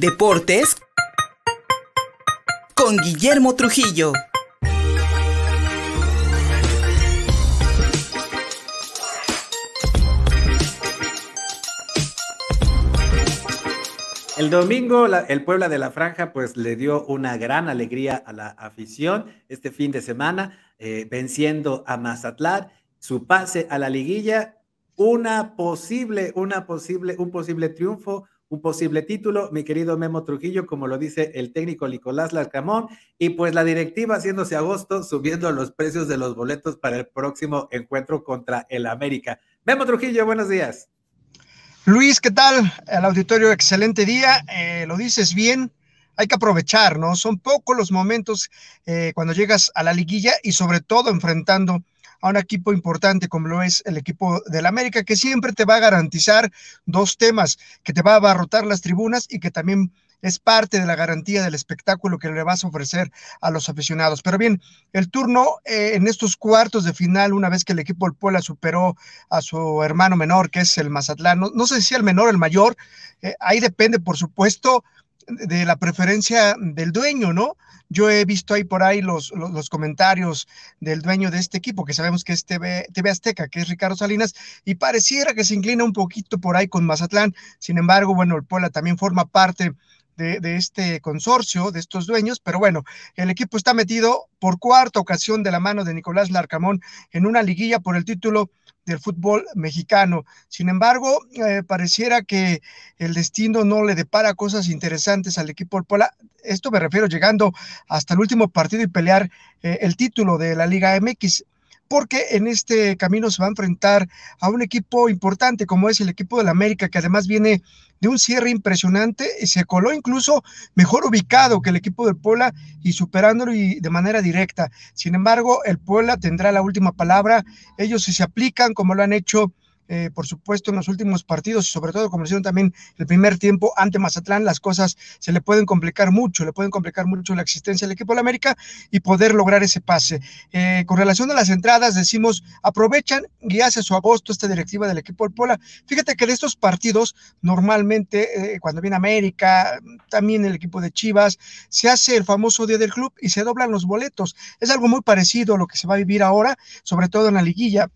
Deportes con Guillermo Trujillo. El domingo el Puebla de la Franja pues le dio una gran alegría a la afición este fin de semana, eh, venciendo a Mazatlán, su pase a la liguilla, una posible, una posible, un posible triunfo, un posible título, mi querido Memo Trujillo, como lo dice el técnico Nicolás Larcamón, y pues la directiva haciéndose agosto, subiendo los precios de los boletos para el próximo encuentro contra el América. Memo Trujillo, buenos días. Luis, ¿qué tal? El auditorio, excelente día. Eh, lo dices bien, hay que aprovechar, ¿no? Son pocos los momentos eh, cuando llegas a la liguilla y sobre todo enfrentando a un equipo importante como lo es el equipo del América, que siempre te va a garantizar dos temas, que te va a abarrotar las tribunas y que también es parte de la garantía del espectáculo que le vas a ofrecer a los aficionados. Pero bien, el turno eh, en estos cuartos de final, una vez que el equipo del Puebla superó a su hermano menor, que es el Mazatlán, no, sé si el menor el mayor, eh, ahí depende, por supuesto, de la preferencia del dueño, ¿no? Yo he visto ahí por ahí los, los, comentarios del dueño de este equipo, que sabemos que es TV, TV, Azteca, que es Ricardo Salinas, y pareciera que se inclina un poquito por ahí con Mazatlán. Sin embargo, bueno, el Puebla también forma parte de, este consorcio, de estos dueños, pero bueno, el equipo está metido por cuarta ocasión de la mano de Nicolás Larcamón en una liguilla por el título del fútbol mexicano. Sin embargo, eh, pareciera que el destino no le depara cosas interesantes al equipo del Pola. Esto me refiero llegando hasta el último partido y pelear eh, el título de la Liga MX porque en este camino se va a enfrentar a un equipo importante como es el equipo del América, que además viene de un cierre impresionante y se coló incluso mejor ubicado que el equipo del Puebla y superándolo y de manera directa. Sin embargo, el Puebla tendrá la última palabra. Ellos si se aplican como lo han hecho eh, por supuesto, en los últimos partidos y sobre todo como hicieron también el primer tiempo ante Mazatlán, las cosas se le pueden complicar mucho, le pueden complicar mucho la existencia del equipo de la América y poder lograr ese pase. Eh, con relación a las entradas, decimos, aprovechan y hace su agosto esta directiva del equipo del Pola. Fíjate que de estos partidos, normalmente, eh, cuando viene América, también el equipo de Chivas, se hace el famoso día del club y se doblan los boletos. Es algo muy parecido a lo que se va a vivir ahora, sobre todo en la liguilla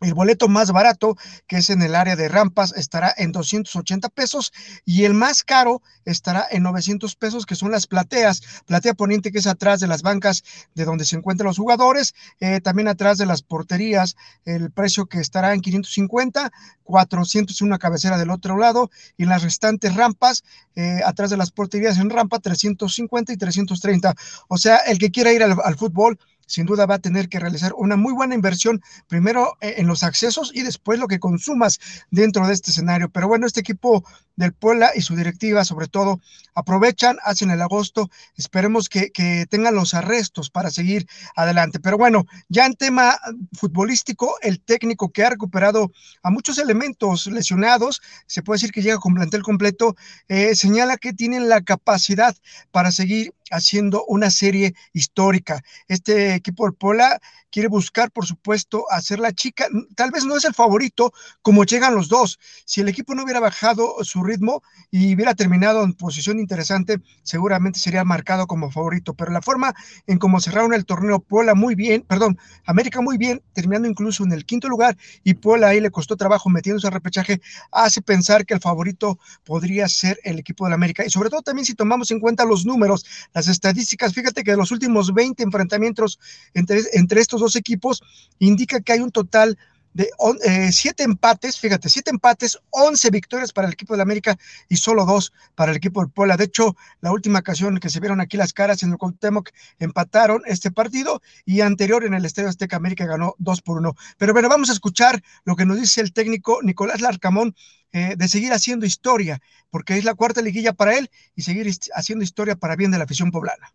el boleto más barato, que es en el área de rampas, estará en 280 pesos y el más caro estará en 900 pesos, que son las plateas. Platea poniente, que es atrás de las bancas de donde se encuentran los jugadores, eh, también atrás de las porterías, el precio que estará en 550, 400 en una cabecera del otro lado y las restantes rampas, eh, atrás de las porterías en rampa, 350 y 330. O sea, el que quiera ir al fútbol, sin duda va a tener que realizar una muy buena inversión, primero eh, en los accesos y después lo que consumas dentro de este escenario. Pero bueno, este equipo del Puebla y su directiva, sobre todo, aprovechan, hacen el agosto, esperemos que, tengan los arrestos para seguir adelante. Pero bueno, ya en tema futbolístico, el técnico que ha recuperado a muchos elementos lesionados, se puede decir que llega con plantel completo, eh, señala que tienen la capacidad para seguir haciendo una serie histórica. Este equipo del Puebla quiere buscar, por supuesto, hacer la chica. Tal vez no es el favorito como llegan los dos. Si el equipo no hubiera bajado su ritmo y hubiera terminado en posición interesante, seguramente sería marcado como favorito. Pero la forma en cómo cerraron el torneo, Puebla muy bien, perdón, América muy bien, terminando incluso en el quinto lugar y Puebla ahí le costó trabajo metiéndose al repechaje, hace pensar que el favorito podría ser el equipo de la América. Y sobre todo también si tomamos en cuenta los números, las estadísticas, fíjate que de los últimos 20 enfrentamientos entre, entre estos dos equipos, indica que hay un total de eh, siete empates, fíjate, siete empates, once victorias para el equipo de América y solo dos para el equipo de Puebla. De hecho, la última ocasión que se vieron aquí las caras en el Cuauhtémoc empataron este partido y anterior en el Estadio Azteca América ganó dos por uno. Pero bueno, vamos a escuchar lo que nos dice el técnico Nicolás Larcamón eh, de seguir haciendo historia, porque es la cuarta liguilla para él y seguir haciendo historia para bien de la afición poblana.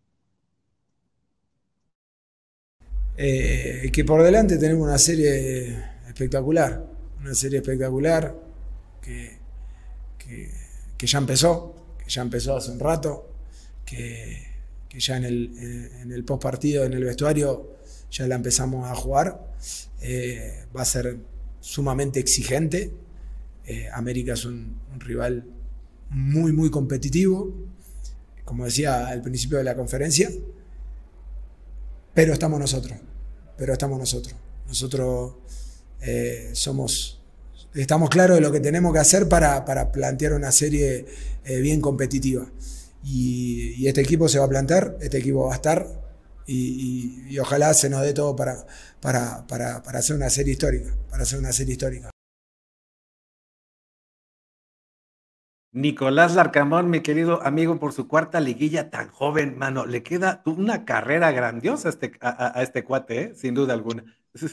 Eh, que por delante tenemos una serie espectacular, una serie espectacular que, que, ya empezó, que ya empezó hace un rato, que, ya en el, en el post partido, en el vestuario, ya la empezamos a jugar. Eh, va a ser sumamente exigente. Eh, América es un, rival muy, muy competitivo, como decía al principio de la conferencia, pero estamos nosotros, pero estamos nosotros. Nosotros eh, somos, estamos claros de lo que tenemos que hacer para, plantear una serie eh, bien competitiva. Y, este equipo se va a plantear, este equipo va a estar y, ojalá se nos dé todo para, para, para, para hacer una serie histórica, para hacer una serie histórica. Nicolás Larcamón, mi querido amigo, por su cuarta liguilla tan joven, mano, le queda una carrera grandiosa a este, a, este cuate, ¿eh? sin duda alguna.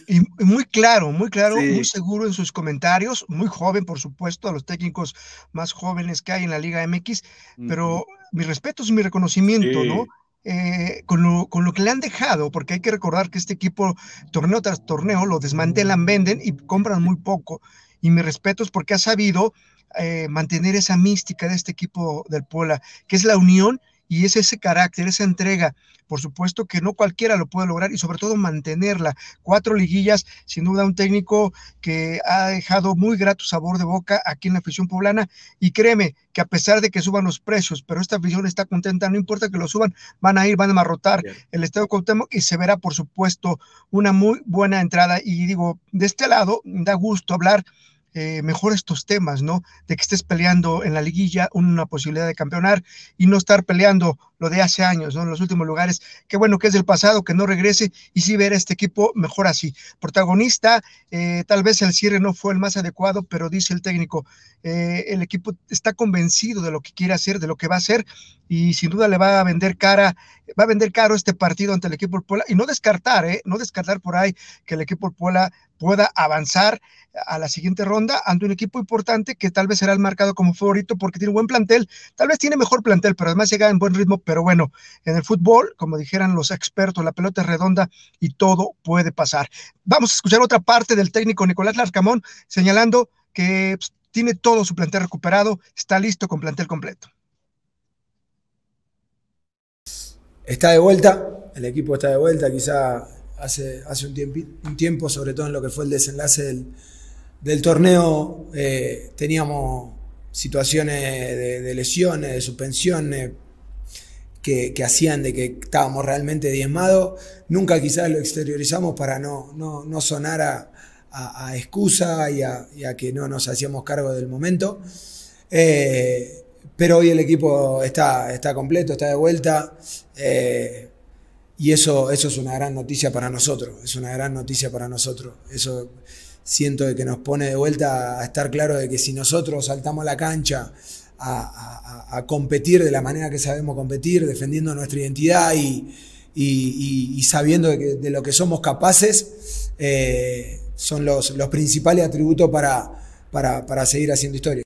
Y muy claro, muy claro, muy seguro en sus comentarios, muy joven, por supuesto, a los técnicos más jóvenes que hay en la Liga MX, pero mi respeto es mi reconocimiento, ¿no? Eh, con, lo, con, lo, que le han dejado, porque hay que recordar que este equipo, torneo tras torneo, lo desmantelan, venden y compran muy poco. Y mi respeto es porque ha sabido eh, mantener esa mística de este equipo del Puebla, que es la unión y es ese carácter, esa entrega. Por supuesto que no cualquiera lo puede lograr y sobre todo mantenerla. Cuatro liguillas, sin duda un técnico que ha dejado muy grato sabor de boca aquí en la afición poblana y créeme que a pesar de que suban los precios, pero esta afición está contenta, no importa que lo suban, van a ir, van a amarrotar el Estado Cuauhtémoc y se verá por supuesto una muy buena entrada y digo, de este lado da gusto hablar eh, mejor estos temas, ¿no? De que estés peleando en la liguilla una posibilidad de campeonar y no estar peleando lo de hace años, ¿no? En los últimos lugares. Qué bueno que es del pasado, que no regrese y sí ver a este equipo mejor así. Protagonista, eh, tal vez el cierre no fue el más adecuado, pero dice el técnico, eh, el equipo está convencido de lo que quiere hacer, de lo que va a hacer y sin duda le va a vender cara, va a vender caro este partido ante el equipo Puebla y no descartar, ¿eh? No descartar por ahí que el equipo Puebla pueda avanzar a la siguiente ronda ante un equipo importante que tal vez será el marcado como favorito porque tiene buen plantel, tal vez tiene mejor plantel, pero además llega en buen ritmo, pero bueno, en el fútbol, como dijeran los expertos, la pelota es redonda y todo puede pasar. Vamos a escuchar otra parte del técnico Nicolás Larcamón señalando que pues, tiene todo su plantel recuperado, está listo con plantel completo. Está de vuelta, el equipo está de vuelta, quizá hace, hace un, tiempo, un tiempo, sobre todo en lo que fue el desenlace del, torneo eh, teníamos situaciones de, lesiones, de suspensiones, que, hacían de que estábamos realmente diezmados. Nunca quizás lo exteriorizamos para no, no, sonar a, excusa y a, que no nos hacíamos cargo del momento. Eh, pero hoy el equipo está, está completo, está de vuelta. Eh, y eso, eso es una gran noticia para nosotros, es una gran noticia para nosotros. Eso siento que nos pone de vuelta a estar claro de que si nosotros saltamos la cancha a, competir de la manera que sabemos competir, defendiendo nuestra identidad y, sabiendo de, lo que somos capaces, eh, son los, principales atributos para, para seguir haciendo historia.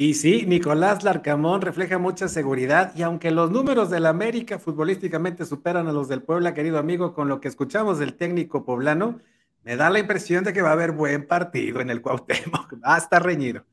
Y sí, Nicolás Larcamón refleja mucha seguridad y aunque los números del América futbolísticamente superan a los del Puebla, querido amigo, con lo que escuchamos del técnico poblano, me da la impresión de que va a haber buen partido en el Cuauhtémoc, hasta reñido.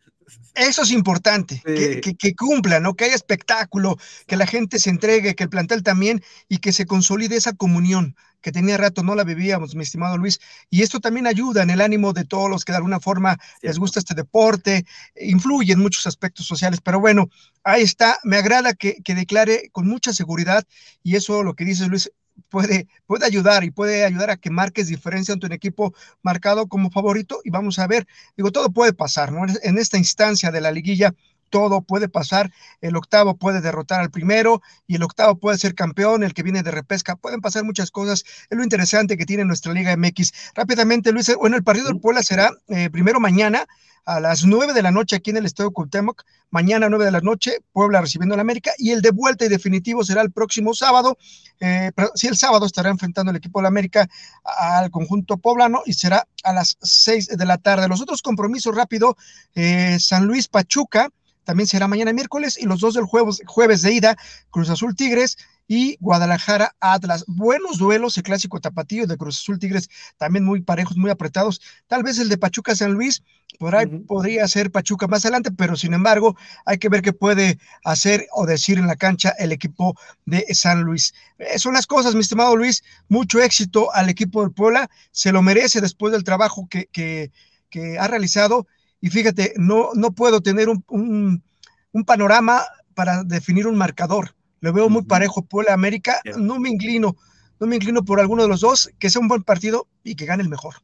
Eso es importante, que, que, cumpla, ¿no? Que haya espectáculo, que la gente se entregue, que el plantel también y que se consolide esa comunión que tenía rato no la vivíamos, mi estimado Luis. Y esto también ayuda en el ánimo de todos los que de alguna forma les gusta este deporte, influye en muchos aspectos sociales. Pero bueno, ahí está. Me agrada que, que declare con mucha seguridad y eso lo que dice Luis puede, puede ayudar y puede ayudar a que marques diferencia ante un equipo marcado como favorito y vamos a ver, digo, todo puede pasar, ¿no? En esta instancia de la liguilla todo puede pasar, el octavo puede derrotar al primero y el octavo puede ser campeón, el que viene de repesca, pueden pasar muchas cosas, es lo interesante que tiene nuestra Liga MX. Rápidamente, Luis, bueno, el partido del Puebla será eh, primero mañana, a las 9 de la noche aquí en el Estadio Cuauhtémoc. Mañana 9 de la noche, Puebla recibiendo a la América. Y el de vuelta y definitivo será el próximo sábado. Eh, sí, el sábado estará enfrentando el equipo de la América al conjunto poblano y será a las 6 de la tarde. Los otros compromisos rápido, eh, San Luis Pachuca, también será mañana miércoles y los dos del jueves, jueves de ida, Cruz Azul Tigres y Guadalajara Atlas. Buenos duelos, el clásico tapatío de Cruz Azul Tigres, también muy parejos, muy apretados. Tal vez el de Pachuca San Luis, por ahí podría ser Pachuca más adelante, pero sin embargo hay que ver qué puede hacer o decir en la cancha el equipo de San Luis. Eh, son las cosas, mi estimado Luis, mucho éxito al equipo del Puebla, se lo merece después del trabajo que, que, que ha realizado y fíjate, no, no puedo tener un, un, un panorama para definir un marcador. Lo veo muy parejo Puebla América, no me inclino, no me inclino por alguno de los dos, que sea un buen partido y que gane el mejor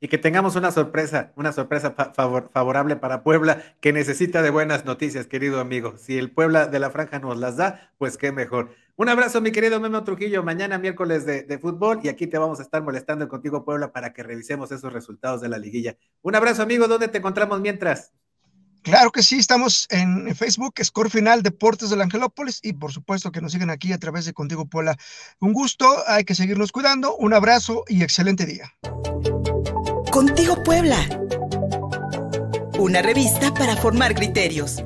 y que tengamos una sorpresa, una sorpresa favor, favorable para Puebla, que necesita de buenas noticias, querido amigo. Si el Puebla de la Franja nos las da, pues qué mejor. Un abrazo, mi querido Memo Trujillo. Mañana miércoles de, de, fútbol y aquí te vamos a estar molestando contigo, Puebla, para que revisemos esos resultados de la liguilla. Un abrazo, amigo. ¿Dónde te encontramos mientras? Claro que sí, estamos en Facebook, Score Final Deportes del Angelópolis y por supuesto que nos siguen aquí a través de Contigo Puebla. Un gusto, hay que seguirnos cuidando, un abrazo y excelente día. Contigo Puebla. Una revista para formar criterios.